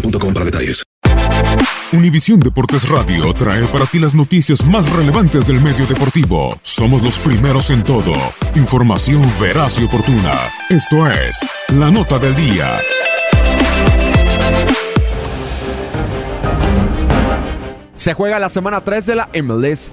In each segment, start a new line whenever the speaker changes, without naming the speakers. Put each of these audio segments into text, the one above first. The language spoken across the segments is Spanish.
boostmobile.com.
Univisión Deportes Radio trae para ti las noticias más relevantes del medio deportivo. Somos los primeros en todo. Información veraz y oportuna. Esto es La Nota del Día.
Se juega la semana 3 de la MLS.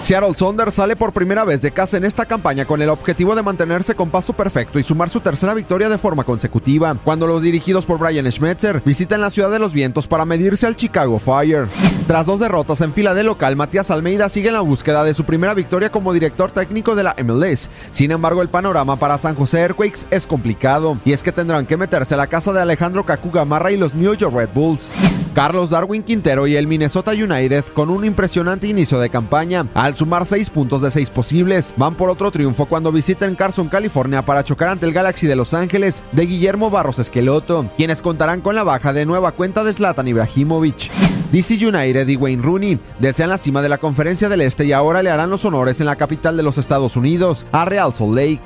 Seattle Saunders sale por primera vez de casa en esta campaña con el objetivo de mantenerse con paso perfecto y sumar su tercera victoria de forma consecutiva, cuando los dirigidos por Brian Schmetzer visitan la ciudad de los vientos para medirse al Chicago Fire. Tras dos derrotas en fila de local, Matías Almeida sigue en la búsqueda de su primera victoria como director técnico de la MLS. Sin embargo, el panorama para San José Earthquakes es complicado, y es que tendrán que meterse a la casa de Alejandro Kaku Gamarra y los New York Red Bulls. Carlos Darwin Quintero y el Minnesota United con un impresionante inicio de campaña. Al sumar 6 puntos de 6 posibles, van por otro triunfo cuando visiten Carson, California para chocar ante el Galaxy de Los Ángeles de Guillermo Barros Esqueloto, quienes contarán con la baja de nueva cuenta de Zlatan Ibrahimovic. DC United y Wayne Rooney desean la cima de la Conferencia del Este y ahora le harán los honores en la capital de los Estados Unidos, a Real Salt Lake.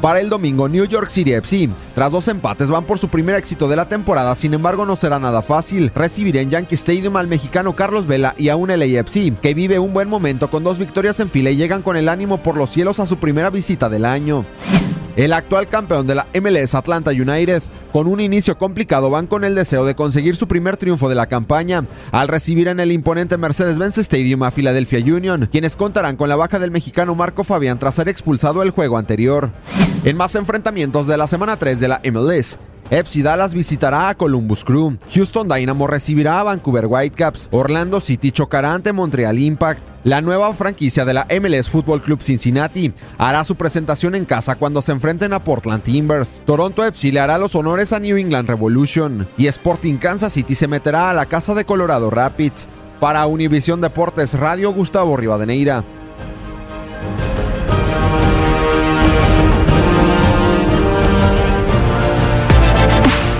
Para el domingo, New York City FC, tras dos empates, van por su primer éxito de la temporada, sin embargo no será nada fácil. Recibir en Yankee Stadium al mexicano Carlos Vela y a un LAFC, que vive un buen momento con dos victorias en fila y llegan con el ánimo por los cielos a su primera visita del año. El actual campeón de la MLS Atlanta United, con un inicio complicado, van con el deseo de conseguir su primer triunfo de la campaña, al recibir en el imponente Mercedes-Benz Stadium a Philadelphia Union, quienes contarán con la baja del mexicano Marco Fabián tras ser expulsado el juego anterior. En más enfrentamientos de la semana 3 de la MLS, FC Dallas visitará a Columbus Crew, Houston Dynamo recibirá a Vancouver Whitecaps, Orlando City chocará ante Montreal Impact, la nueva franquicia de la MLS Football Club Cincinnati hará su presentación en casa cuando se enfrenten a Portland Timbers, Toronto FC le hará los honores a New England Revolution y Sporting Kansas City se meterá a la casa de Colorado Rapids. Para Univisión Deportes Radio Gustavo Rivadeneira.